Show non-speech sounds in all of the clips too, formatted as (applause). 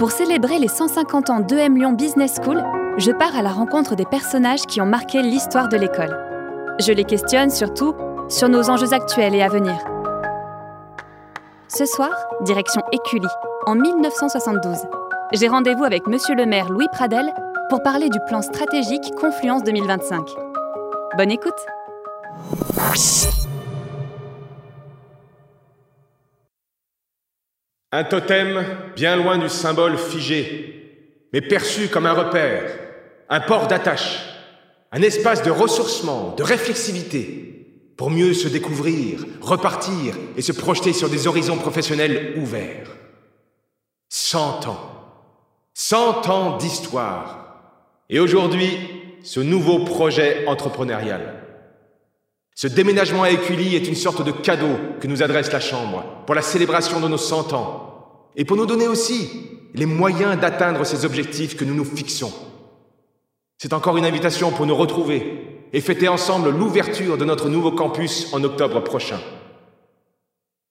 Pour célébrer les 150 ans d'EM Lyon Business School, je pars à la rencontre des personnages qui ont marqué l'histoire de l'école. Je les questionne surtout sur nos enjeux actuels et à venir. Ce soir, direction Écully, en 1972. J'ai rendez-vous avec monsieur le maire Louis Pradel pour parler du plan stratégique Confluence 2025. Bonne écoute Un totem bien loin du symbole figé, mais perçu comme un repère, un port d'attache, un espace de ressourcement, de réflexivité, pour mieux se découvrir, repartir et se projeter sur des horizons professionnels ouverts. Cent ans. Cent ans d'histoire. Et aujourd'hui, ce nouveau projet entrepreneurial. Ce déménagement à Écully est une sorte de cadeau que nous adresse la Chambre pour la célébration de nos 100 ans et pour nous donner aussi les moyens d'atteindre ces objectifs que nous nous fixons. C'est encore une invitation pour nous retrouver et fêter ensemble l'ouverture de notre nouveau campus en octobre prochain.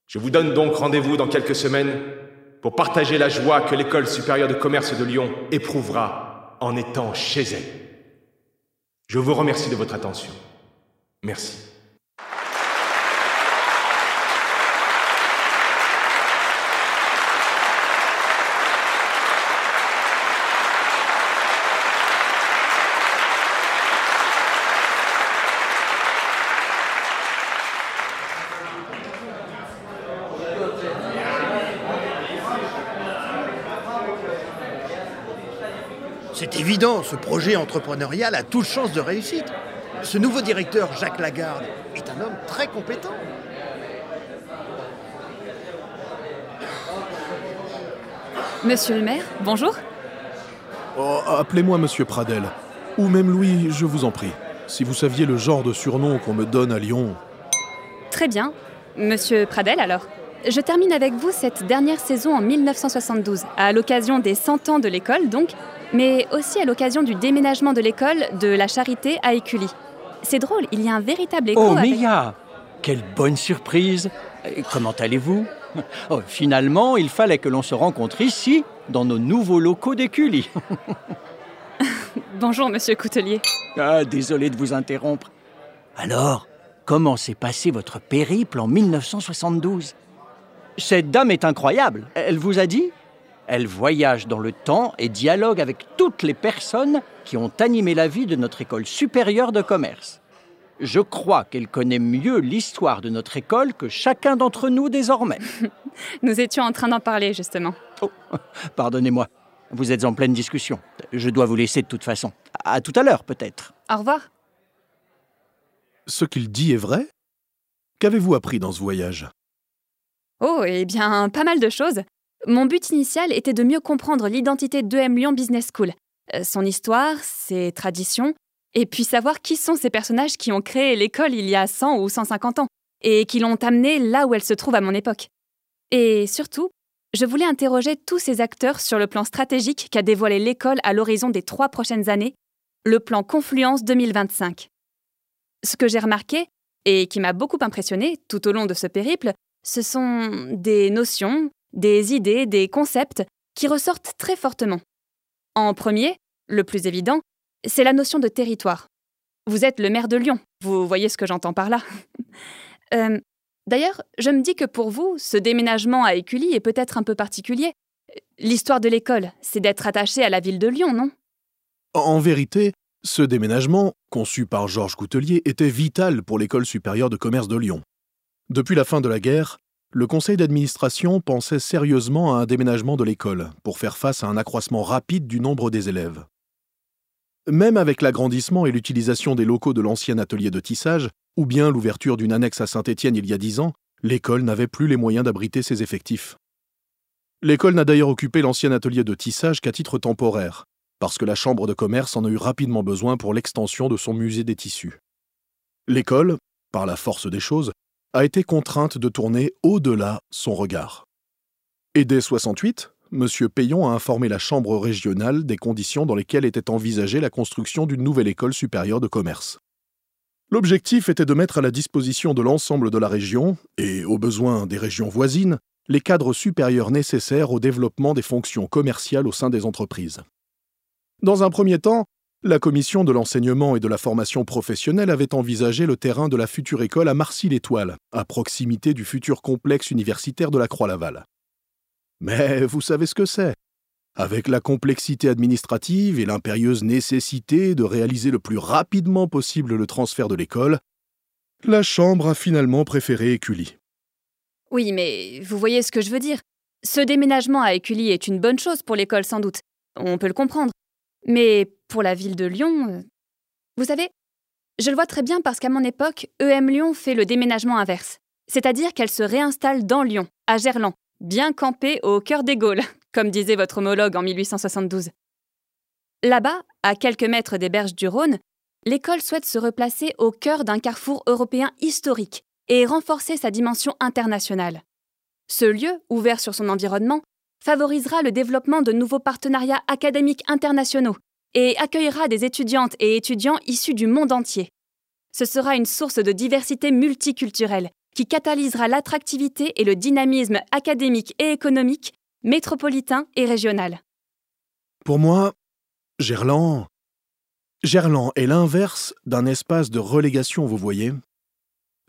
Je vous donne donc rendez-vous dans quelques semaines pour partager la joie que l'École supérieure de commerce de Lyon éprouvera en étant chez elle. Je vous remercie de votre attention. Merci. Évident, ce projet entrepreneurial a toute chance de réussite. Ce nouveau directeur, Jacques Lagarde, est un homme très compétent. Monsieur le maire, bonjour. Oh, Appelez-moi Monsieur Pradel. Ou même Louis, je vous en prie. Si vous saviez le genre de surnom qu'on me donne à Lyon. Très bien. Monsieur Pradel, alors. Je termine avec vous cette dernière saison en 1972, à l'occasion des 100 ans de l'école, donc, mais aussi à l'occasion du déménagement de l'école de la Charité à Écully. C'est drôle, il y a un véritable écho Oh, avec... Mia Quelle bonne surprise Comment allez-vous? Oh, Finalement, il fallait que l'on se rencontre ici, dans nos nouveaux locaux d'Écully. (laughs) Bonjour, monsieur Coutelier. Ah, désolé de vous interrompre. Alors, comment s'est passé votre périple en 1972 Cette dame est incroyable. Elle vous a dit? Elle voyage dans le temps et dialogue avec toutes les personnes qui ont animé la vie de notre école supérieure de commerce. Je crois qu'elle connaît mieux l'histoire de notre école que chacun d'entre nous désormais. (laughs) Nous étions en train d'en parler, justement. Oh, pardonnez-moi, vous êtes en pleine discussion. Je dois vous laisser de toute façon. À tout à l'heure, peut-être. Au revoir. Ce qu'il dit est vrai Qu'avez-vous appris dans ce voyage? Oh, eh bien, pas mal de choses. Mon but initial était de mieux comprendre l'identité d'EM Lyon Business School, euh, son histoire, ses traditions, et puis savoir qui sont ces personnages qui ont créé l'école il y a 100 ou 150 ans, et qui l'ont amenée là où elle se trouve à mon époque. Et surtout, je voulais interroger tous ces acteurs sur le plan stratégique qu'a dévoilé l'école à l'horizon des trois prochaines années, le plan Confluence 2025. Ce que j'ai remarqué, et qui m'a beaucoup impressionné tout au long de ce périple, ce sont des notions, des idées, des concepts qui ressortent très fortement. En premier, le plus évident, c'est la notion de territoire. Vous êtes le maire de Lyon, vous voyez ce que j'entends par là. (laughs) Euh, D'ailleurs, je me dis que pour vous, ce déménagement à Écully est peut-être un peu particulier. L'histoire de l'école, c'est d'être attaché à la ville de Lyon, non? En vérité, ce déménagement, conçu par Georges Coutelier, était vital pour l'École supérieure de commerce de Lyon. Depuis la fin de la guerre, le conseil d'administration pensait sérieusement à un déménagement de l'école pour faire face à un accroissement rapide du nombre des élèves. Même avec l'agrandissement et l'utilisation des locaux de l'ancien atelier de tissage, ou bien l'ouverture d'une annexe à Saint-Étienne il y a dix ans, l'école n'avait plus les moyens d'abriter ses effectifs. L'école n'a d'ailleurs occupé l'ancien atelier de tissage qu'à titre temporaire, parce que la Chambre de commerce en a eu rapidement besoin pour l'extension de son musée des tissus. L'école, par la force des choses, a été contrainte de tourner au-delà son regard. Et dès 68, M. Payon a informé la Chambre régionale des conditions dans lesquelles était envisagée la construction d'une nouvelle école supérieure de commerce. L'objectif était de mettre à la disposition de l'ensemble de la région, et aux besoins des régions voisines, les cadres supérieurs nécessaires au développement des fonctions commerciales au sein des entreprises. Dans un premier temps, la commission de l'enseignement et de la formation professionnelle avait envisagé le terrain de la future école à Marcy-l'Étoile, à proximité du futur complexe universitaire de la Croix-Laval. Mais vous savez ce que c'est? Avec la complexité administrative et l'impérieuse nécessité de réaliser le plus rapidement possible le transfert de l'école, la Chambre a finalement préféré Écully. Oui, mais vous voyez ce que je veux dire. Ce déménagement à Écully est une bonne chose pour l'école sans doute. On peut le comprendre. Mais pour la ville de Lyon, euh, vous savez, je le vois très bien parce qu'à mon époque, EM Lyon fait le déménagement inverse. C'est-à-dire qu'elle se réinstalle dans Lyon, à Gerland, bien campée au cœur des Gaules, (laughs) comme disait votre homologue en 1872. Là-bas, à quelques mètres des berges du Rhône, l'école souhaite se replacer au cœur d'un carrefour européen historique et renforcer sa dimension internationale. Ce lieu, ouvert sur son environnement, favorisera le développement de nouveaux partenariats académiques internationaux et accueillera des étudiantes et étudiants issus du monde entier. Ce sera une source de diversité multiculturelle qui catalysera l'attractivité et le dynamisme académique et économique, métropolitain et régional. Pour moi, Gerland. Gerland est l'inverse d'un espace de relégation, vous voyez.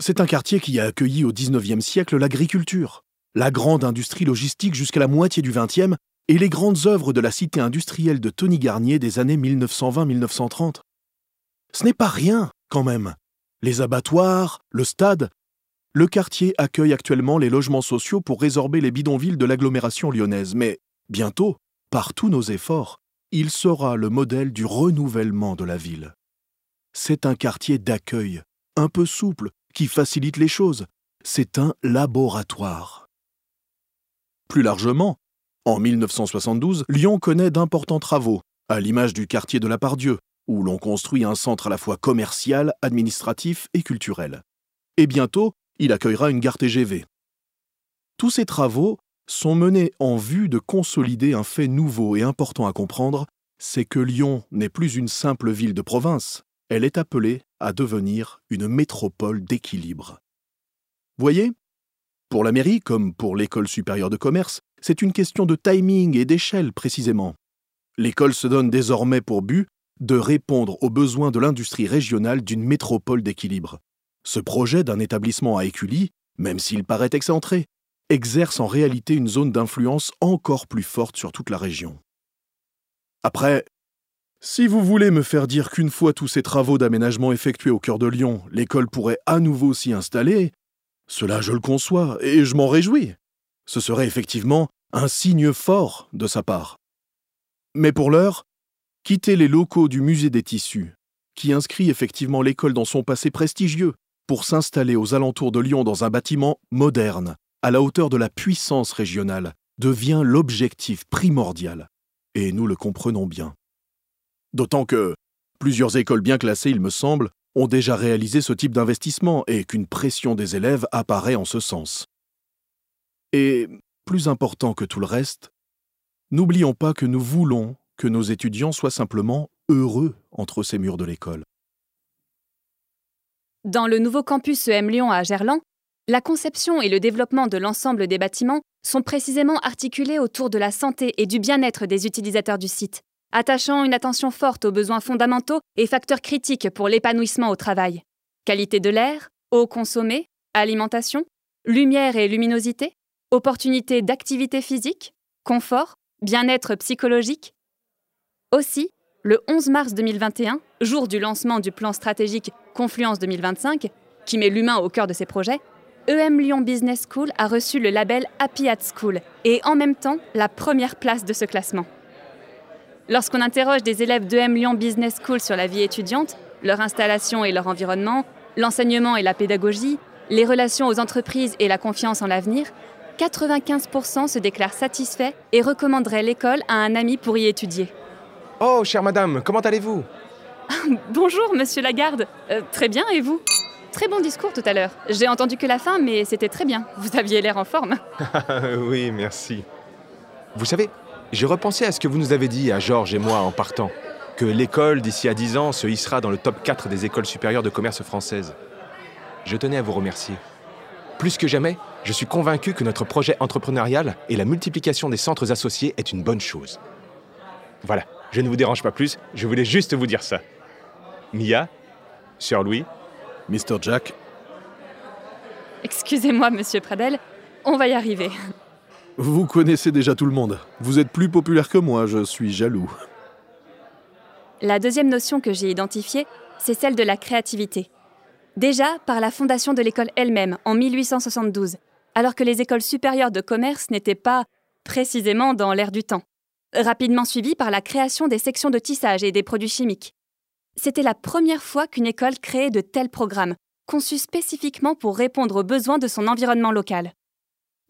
C'est un quartier qui a accueilli au XIXe siècle l'agriculture, la grande industrie logistique jusqu'à la moitié du XXe et les grandes œuvres de la cité industrielle de Tony Garnier des années 1920-1930. Ce n'est pas rien, quand même. Les abattoirs, le stade. Le quartier accueille actuellement les logements sociaux pour résorber les bidonvilles de l'agglomération lyonnaise, mais bientôt, par tous nos efforts, il sera le modèle du renouvellement de la ville. C'est un quartier d'accueil, un peu souple, qui facilite les choses. C'est un laboratoire. Plus largement, en 1972, Lyon connaît d'importants travaux, à l'image du quartier de la Pardieu, où l'on construit un centre à la fois commercial, administratif et culturel. Et bientôt, il accueillera une gare TGV. Tous ces travaux sont menés en vue de consolider un fait nouveau et important à comprendre, c'est que Lyon n'est plus une simple ville de province, elle est appelée à devenir une métropole d'équilibre. Voyez, pour la mairie, comme pour l'école supérieure de commerce, c'est une question de timing et d'échelle précisément. L'école se donne désormais pour but de répondre aux besoins de l'industrie régionale d'une métropole d'équilibre. Ce projet d'un établissement à Écully, même s'il paraît excentré, exerce en réalité une zone d'influence encore plus forte sur toute la région. Après, si vous voulez me faire dire qu'une fois tous ces travaux d'aménagement effectués au cœur de Lyon, l'école pourrait à nouveau s'y installer, cela, je le conçois, et je m'en réjouis. Ce serait effectivement un signe fort de sa part. Mais pour l'heure, quitter les locaux du musée des tissus, qui inscrit effectivement l'école dans son passé prestigieux, pour s'installer aux alentours de Lyon dans un bâtiment moderne, à la hauteur de la puissance régionale, devient l'objectif primordial. Et nous le comprenons bien. D'autant que plusieurs écoles bien classées, il me semble, ont déjà réalisé ce type d'investissement et qu'une pression des élèves apparaît en ce sens. Et, plus important que tout le reste, n'oublions pas que nous voulons que nos étudiants soient simplement heureux entre ces murs de l'école. Dans le nouveau campus EM Lyon à Gerland, la conception et le développement de l'ensemble des bâtiments sont précisément articulés autour de la santé et du bien-être des utilisateurs du site attachant une attention forte aux besoins fondamentaux et facteurs critiques pour l'épanouissement au travail. Qualité de l'air, eau consommée, alimentation, lumière et luminosité, opportunités d'activité physique, confort, bien-être psychologique. Aussi, le 11 mars 2021, jour du lancement du plan stratégique Confluence 2025, qui met l'humain au cœur de ses projets, EM Lyon Business School a reçu le label Happy at School et en même temps la première place de ce classement. Lorsqu'on interroge des élèves d'EM Lyon Business School sur la vie étudiante, leur installation et leur environnement, l'enseignement et la pédagogie, les relations aux entreprises et la confiance en l'avenir, 95% se déclarent satisfaits et recommanderaient l'école à un ami pour y étudier. Oh, chère madame, comment allez-vous? (laughs) Bonjour, monsieur Lagarde. Euh, très bien, et vous? Très bon discours tout à l'heure. J'ai entendu que la fin, mais c'était très bien. Vous aviez l'air en forme. (laughs) oui, merci. Vous savez, j'ai repensé à ce que vous nous avez dit à Georges et moi en partant, que l'école d'ici à 10 ans se hissera dans le top 4 des écoles supérieures de commerce françaises. Je tenais à vous remercier. Plus que jamais, Je suis convaincu que notre projet entrepreneurial et la multiplication des centres associés est une bonne chose. Voilà, je ne vous dérange pas plus, je voulais juste vous dire ça. Mia, Sir Louis, Mr. Jack, Excusez-moi, monsieur Pradel, on va y arriver. vous connaissez déjà tout le monde. Vous êtes plus populaire que moi, je suis jaloux. La deuxième notion que j'ai identifiée, c'est celle de la créativité. Déjà par la fondation de l'école elle-même en 1872, alors que les écoles supérieures de commerce n'étaient pas précisément dans l'air du temps. Rapidement suivie par la création des sections de tissage et des produits chimiques. C'était la première fois qu'une école créait de tels programmes, conçus spécifiquement pour répondre aux besoins de son environnement local.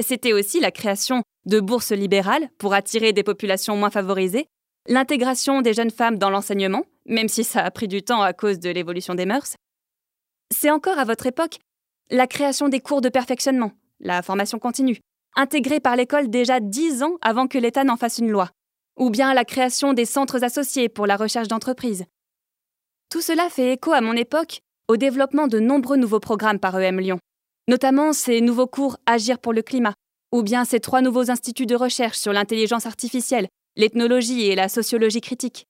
C'était aussi la création de bourses libérales pour attirer des populations moins favorisées, l'intégration des jeunes femmes dans l'enseignement, même si ça a pris du temps à cause de l'évolution des mœurs. C'est encore à votre époque la création des cours de perfectionnement, la formation continue, intégrée par l'école déjà dix ans avant que l'État n'en fasse une loi, ou bien la création des centres associés pour la recherche d'entreprise. Tout cela fait écho à mon époque au développement de nombreux nouveaux programmes par EM Lyon, notamment ces nouveaux cours Agir pour le climat, ou bien ces trois nouveaux instituts de recherche sur l'intelligence artificielle, l'ethnologie et la sociologie critique.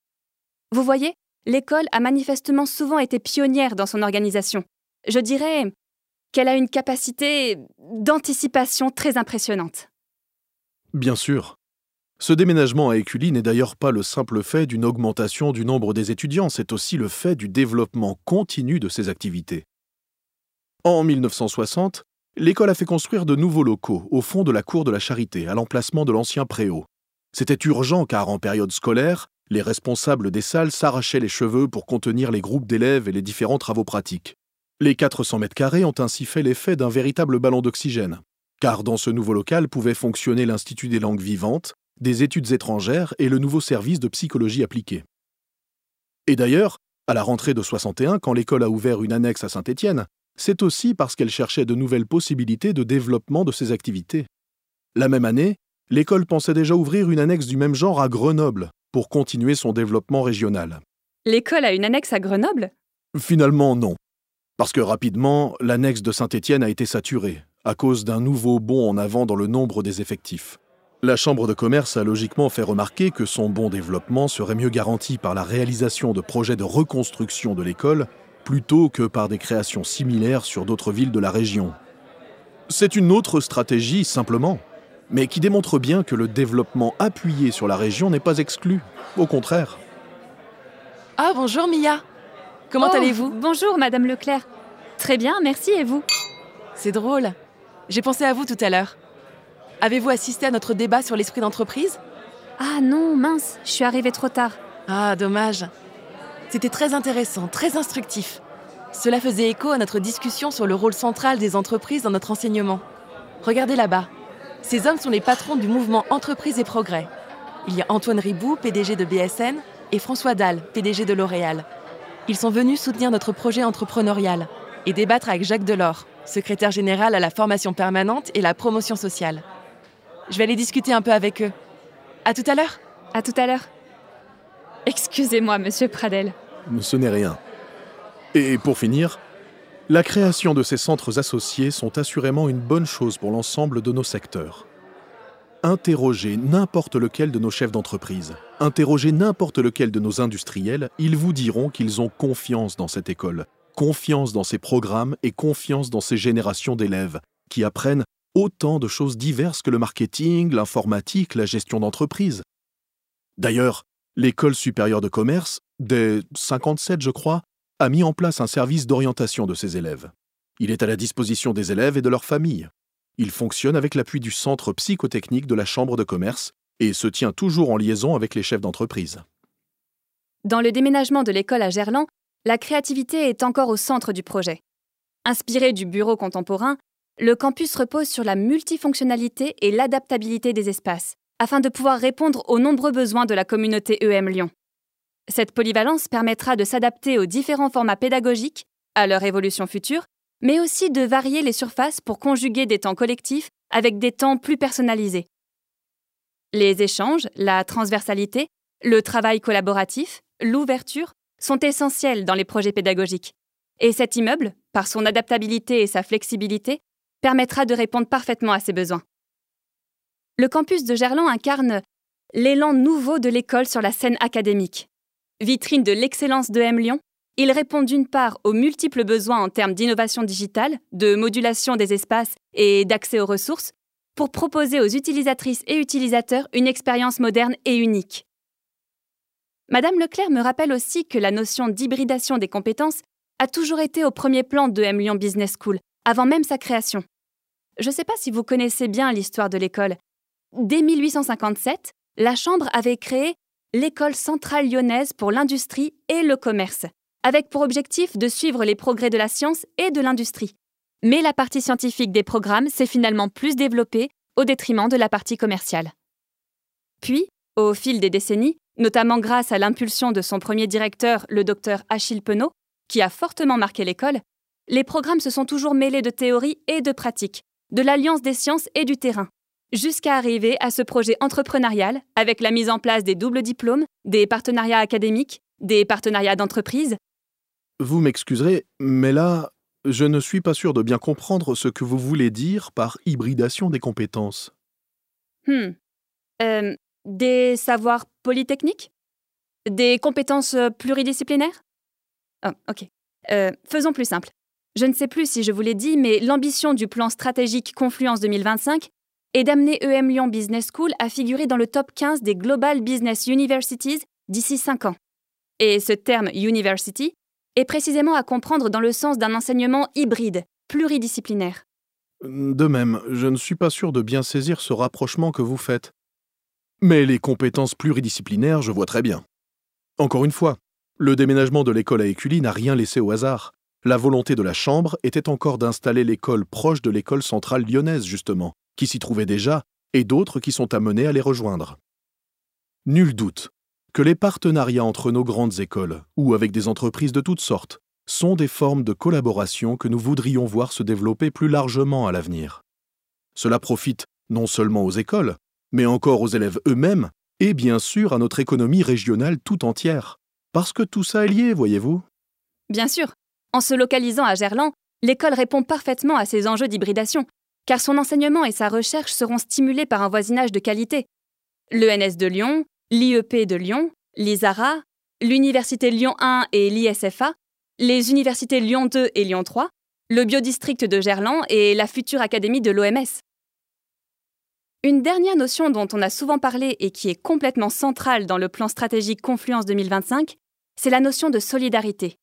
Vous voyez, l'école a manifestement souvent été pionnière dans son organisation. Je dirais qu'elle a une capacité d'anticipation très impressionnante. Bien sûr. Ce déménagement à Écully n'est d'ailleurs pas le simple fait d'une augmentation du nombre des étudiants, c'est aussi le fait du développement continu de ces activités. En 1960, l'école a fait construire de nouveaux locaux au fond de la cour de la Charité, à l'emplacement de l'ancien préau. C'était urgent car en période scolaire, les responsables des salles s'arrachaient les cheveux pour contenir les groupes d'élèves et les différents travaux pratiques. Les 400 mètres carrés ont ainsi fait l'effet d'un véritable ballon d'oxygène, car dans ce nouveau local pouvait fonctionner l'Institut des langues vivantes, des études étrangères et le nouveau service de psychologie appliquée. Et d'ailleurs, à la rentrée de 61, quand l'école a ouvert une annexe à Saint-Étienne, c'est aussi parce qu'elle cherchait de nouvelles possibilités de développement de ses activités. La même année, l'école pensait déjà ouvrir une annexe du même genre à Grenoble pour continuer son développement régional. L'école a une annexe à Grenoble? Finalement, non. Parce que rapidement, l'annexe de Saint-Étienne a été saturée, à cause d'un nouveau bond en avant dans le nombre des effectifs. La Chambre de commerce a logiquement fait remarquer que son bon développement serait mieux garanti par la réalisation de projets de reconstruction de l'école plutôt que par des créations similaires sur d'autres villes de la région. C'est une autre stratégie, simplement, mais qui démontre bien que le développement appuyé sur la région n'est pas exclu. Au contraire. Ah, bonjour Mia. Comment Oh, allez-vous Bonjour, Madame Leclerc. Très bien, merci, et vous C'est drôle. J'ai pensé à vous tout à l'heure. Avez-vous assisté à notre débat sur l'esprit d'entreprise Ah non, mince, je suis arrivée trop tard. Ah, dommage. C'était très intéressant, très instructif. Cela faisait écho à notre discussion sur le rôle central des entreprises dans notre enseignement. Regardez là-bas. Ces hommes sont les patrons du mouvement Entreprise et Progrès. Il y a Antoine Ribou, PDG de BSN, et François Dalle, PDG de L'Oréal. Ils sont venus soutenir notre projet entrepreneurial et débattre avec Jacques Delors, secrétaire général à la formation permanente et la promotion sociale. Je vais aller discuter un peu avec eux. À tout à l'heure. À tout à l'heure. Excusez-moi, monsieur Pradel. Ce n'est rien. Et pour finir, la création de ces centres associés sont assurément une bonne chose pour l'ensemble de nos secteurs. Interrogez n'importe lequel de nos chefs d'entreprise, interrogez n'importe lequel de nos industriels, ils vous diront qu'ils ont confiance dans cette école, confiance dans ses programmes et confiance dans ces générations d'élèves qui apprennent autant de choses diverses que le marketing, l'informatique, la gestion d'entreprise. D'ailleurs, l'école supérieure de commerce, dès 57 je crois, a mis en place un service d'orientation de ses élèves. Il est à la disposition des élèves et de leurs familles. Il fonctionne avec l'appui du centre psychotechnique de la Chambre de commerce et se tient toujours en liaison avec les chefs d'entreprise. Dans le déménagement de l'école à Gerland, la créativité est encore au centre du projet. Inspiré du bureau contemporain, le campus repose sur la multifonctionnalité et l'adaptabilité des espaces, afin de pouvoir répondre aux nombreux besoins de la communauté EM Lyon. Cette polyvalence permettra de s'adapter aux différents formats pédagogiques, à leur évolution future, mais aussi de varier les surfaces pour conjuguer des temps collectifs avec des temps plus personnalisés. Les échanges, la transversalité, le travail collaboratif, l'ouverture sont essentiels dans les projets pédagogiques. Et cet immeuble, par son adaptabilité et sa flexibilité, permettra de répondre parfaitement à ces besoins. Le campus de Gerland incarne l'élan nouveau de l'école sur la scène académique. Vitrine de l'excellence de M Lyon, il répond d'une part aux multiples besoins en termes d'innovation digitale, de modulation des espaces et d'accès aux ressources, pour proposer aux utilisatrices et utilisateurs une expérience moderne et unique. Madame Leclerc me rappelle aussi que la notion d'hybridation des compétences a toujours été au premier plan de M Lyon Business School, avant même sa création. Je ne sais pas si vous connaissez bien l'histoire de l'école. Dès 1857, la Chambre avait créé l'École centrale lyonnaise pour l'industrie et le commerce, avec pour objectif de suivre les progrès de la science et de l'industrie. Mais la partie scientifique des programmes s'est finalement plus développée au détriment de la partie commerciale. Puis, au fil des décennies, notamment grâce à l'impulsion de son premier directeur, le docteur Achille Penaud, qui a fortement marqué l'école, les programmes se sont toujours mêlés de théorie et de pratique, de l'alliance des sciences et du terrain, jusqu'à arriver à ce projet entrepreneurial avec la mise en place des doubles diplômes, des partenariats académiques, des partenariats d'entreprise. Vous m'excuserez, mais là, je ne suis pas sûr de bien comprendre ce que vous voulez dire par hybridation des compétences. Hmm. Euh, des savoirs polytechniques? Des compétences euh, pluridisciplinaires? Oh, ok. Euh, faisons plus simple. Je ne sais plus si je vous l'ai dit, mais l'ambition du plan stratégique Confluence 2025 est d'amener EM Lyon Business School à figurer dans le top 15 des Global Business Universities d'ici 5 ans. Et ce terme university est précisément à comprendre dans le sens d'un enseignement hybride, pluridisciplinaire. De même, je ne suis pas sûr de bien saisir ce rapprochement que vous faites. Mais les compétences pluridisciplinaires, je vois très bien. Encore une fois, le déménagement de l'école à Écully n'a rien laissé au hasard. La volonté de la Chambre était encore d'installer l'école proche de l'école centrale lyonnaise, justement, qui s'y trouvait déjà, et d'autres qui sont amenés à les rejoindre. Nul doute que les partenariats entre nos grandes écoles, ou avec des entreprises de toutes sortes, sont des formes de collaboration que nous voudrions voir se développer plus largement à l'avenir. Cela profite non seulement aux écoles, mais encore aux élèves eux-mêmes, et bien sûr à notre économie régionale tout entière. Parce que tout ça est lié, voyez-vous. Bien sûr, en se localisant à Gerland, l'école répond parfaitement à ces enjeux d'hybridation, car son enseignement et sa recherche seront stimulés par un voisinage de qualité. L'ENS de Lyon, l'IEP de Lyon, l'ISARA, l'Université Lyon 1 et l'ISFA, les universités Lyon 2 et Lyon 3, le biodistrict de Gerland et la future académie de l'OMS. Une dernière notion dont on a souvent parlé et qui est complètement centrale dans le plan stratégique Confluence 2025, c'est la notion de solidarité.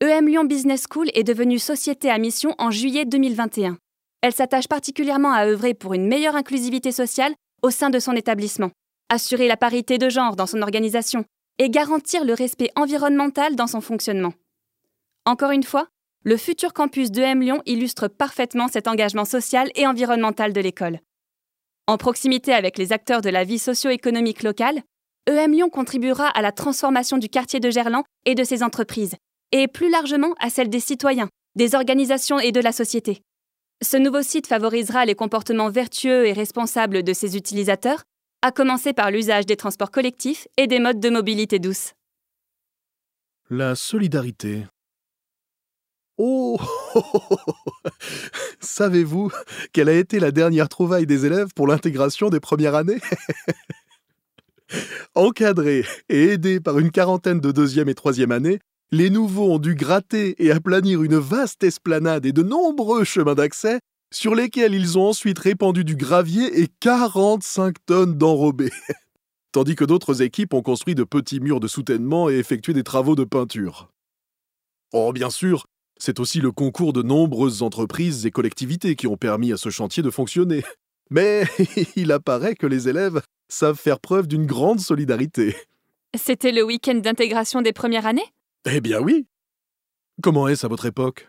EM Lyon Business School est devenue société à mission en juillet 2021. Elle s'attache particulièrement à œuvrer pour une meilleure inclusivité sociale au sein de son établissement, assurer la parité de genre dans son organisation et garantir le respect environnemental dans son fonctionnement. Encore une fois, le futur campus d'EM Lyon illustre parfaitement cet engagement social et environnemental de l'école. En proximité avec les acteurs de la vie socio-économique locale, EM Lyon contribuera à la transformation du quartier de Gerland et de ses entreprises, et plus largement à celle des citoyens, des organisations et de la société. Ce nouveau site favorisera les comportements vertueux et responsables de ses utilisateurs, à commencer par l'usage des transports collectifs et des modes de mobilité douce. La solidarité, Oh (laughs) Savez-vous quelle a été la dernière trouvaille des élèves pour l'intégration des premières années? (laughs) Encadrés et aidés par une quarantaine de deuxième et troisième années, les nouveaux ont dû gratter et aplanir une vaste esplanade et de nombreux chemins d'accès sur lesquels ils ont ensuite répandu du gravier et 45 tonnes d'enrobés. (laughs) Tandis que d'autres équipes ont construit de petits murs de soutènement et effectué des travaux de peinture. Oh, bien sûr, c'est aussi le concours de nombreuses entreprises et collectivités qui ont permis à ce chantier de fonctionner. (laughs) Mais (laughs) il apparaît que les élèves savent faire preuve d'une grande solidarité. C'était le week-end d'intégration des premières années? Eh bien oui. Comment est-ce à votre époque?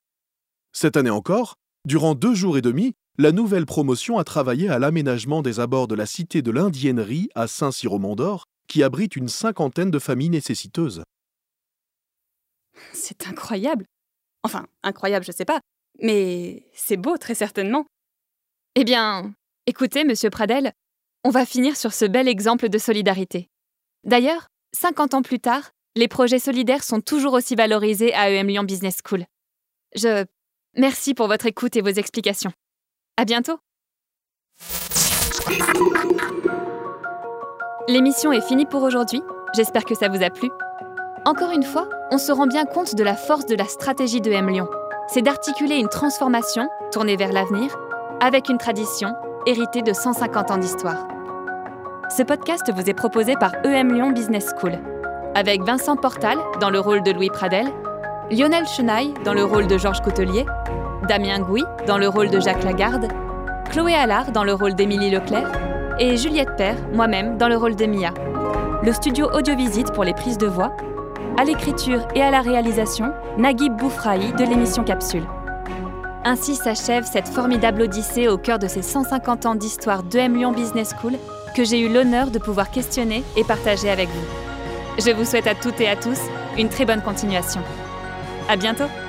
Cette année encore, durant deux jours et demi, la nouvelle promotion a travaillé à l'aménagement des abords de la cité de l'Indiennerie à Saint-Cyr-au-Mont-d'Or, qui abrite une cinquantaine de familles nécessiteuses. C'est incroyable. Enfin, incroyable, je sais pas, mais c'est beau, très certainement. Eh bien, écoutez, monsieur Pradel, on va finir sur ce bel exemple de solidarité. D'ailleurs, 50 ans plus tard, les projets solidaires sont toujours aussi valorisés à EM Lyon Business School. Je. Merci pour votre écoute et vos explications. À bientôt L'émission est finie pour aujourd'hui. J'espère que ça vous a plu. Encore une fois, on se rend bien compte de la force de la stratégie de Lyon. C'est d'articuler une transformation, tournée vers l'avenir, avec une tradition, héritée de 150 ans d'histoire. Ce podcast vous est proposé par EM Lyon Business School, avec Vincent Portal dans le rôle de Louis Pradel, Lionel Chenaille dans le rôle de Georges Coutelier, Damien Gouy dans le rôle de Jacques Lagarde, Chloé Allard dans le rôle d'Émilie Leclerc et Juliette Père, moi-même, dans le rôle de Mia. Le studio Audiovisite pour les prises de voix, à l'écriture et à la réalisation, Naguib Boufrahi de l'émission Capsule. Ainsi s'achève cette formidable odyssée au cœur de ces 150 ans d'histoire de M Lyon Business School que j'ai eu l'honneur de pouvoir questionner et partager avec vous. Je vous souhaite à toutes et à tous une très bonne continuation. À bientôt!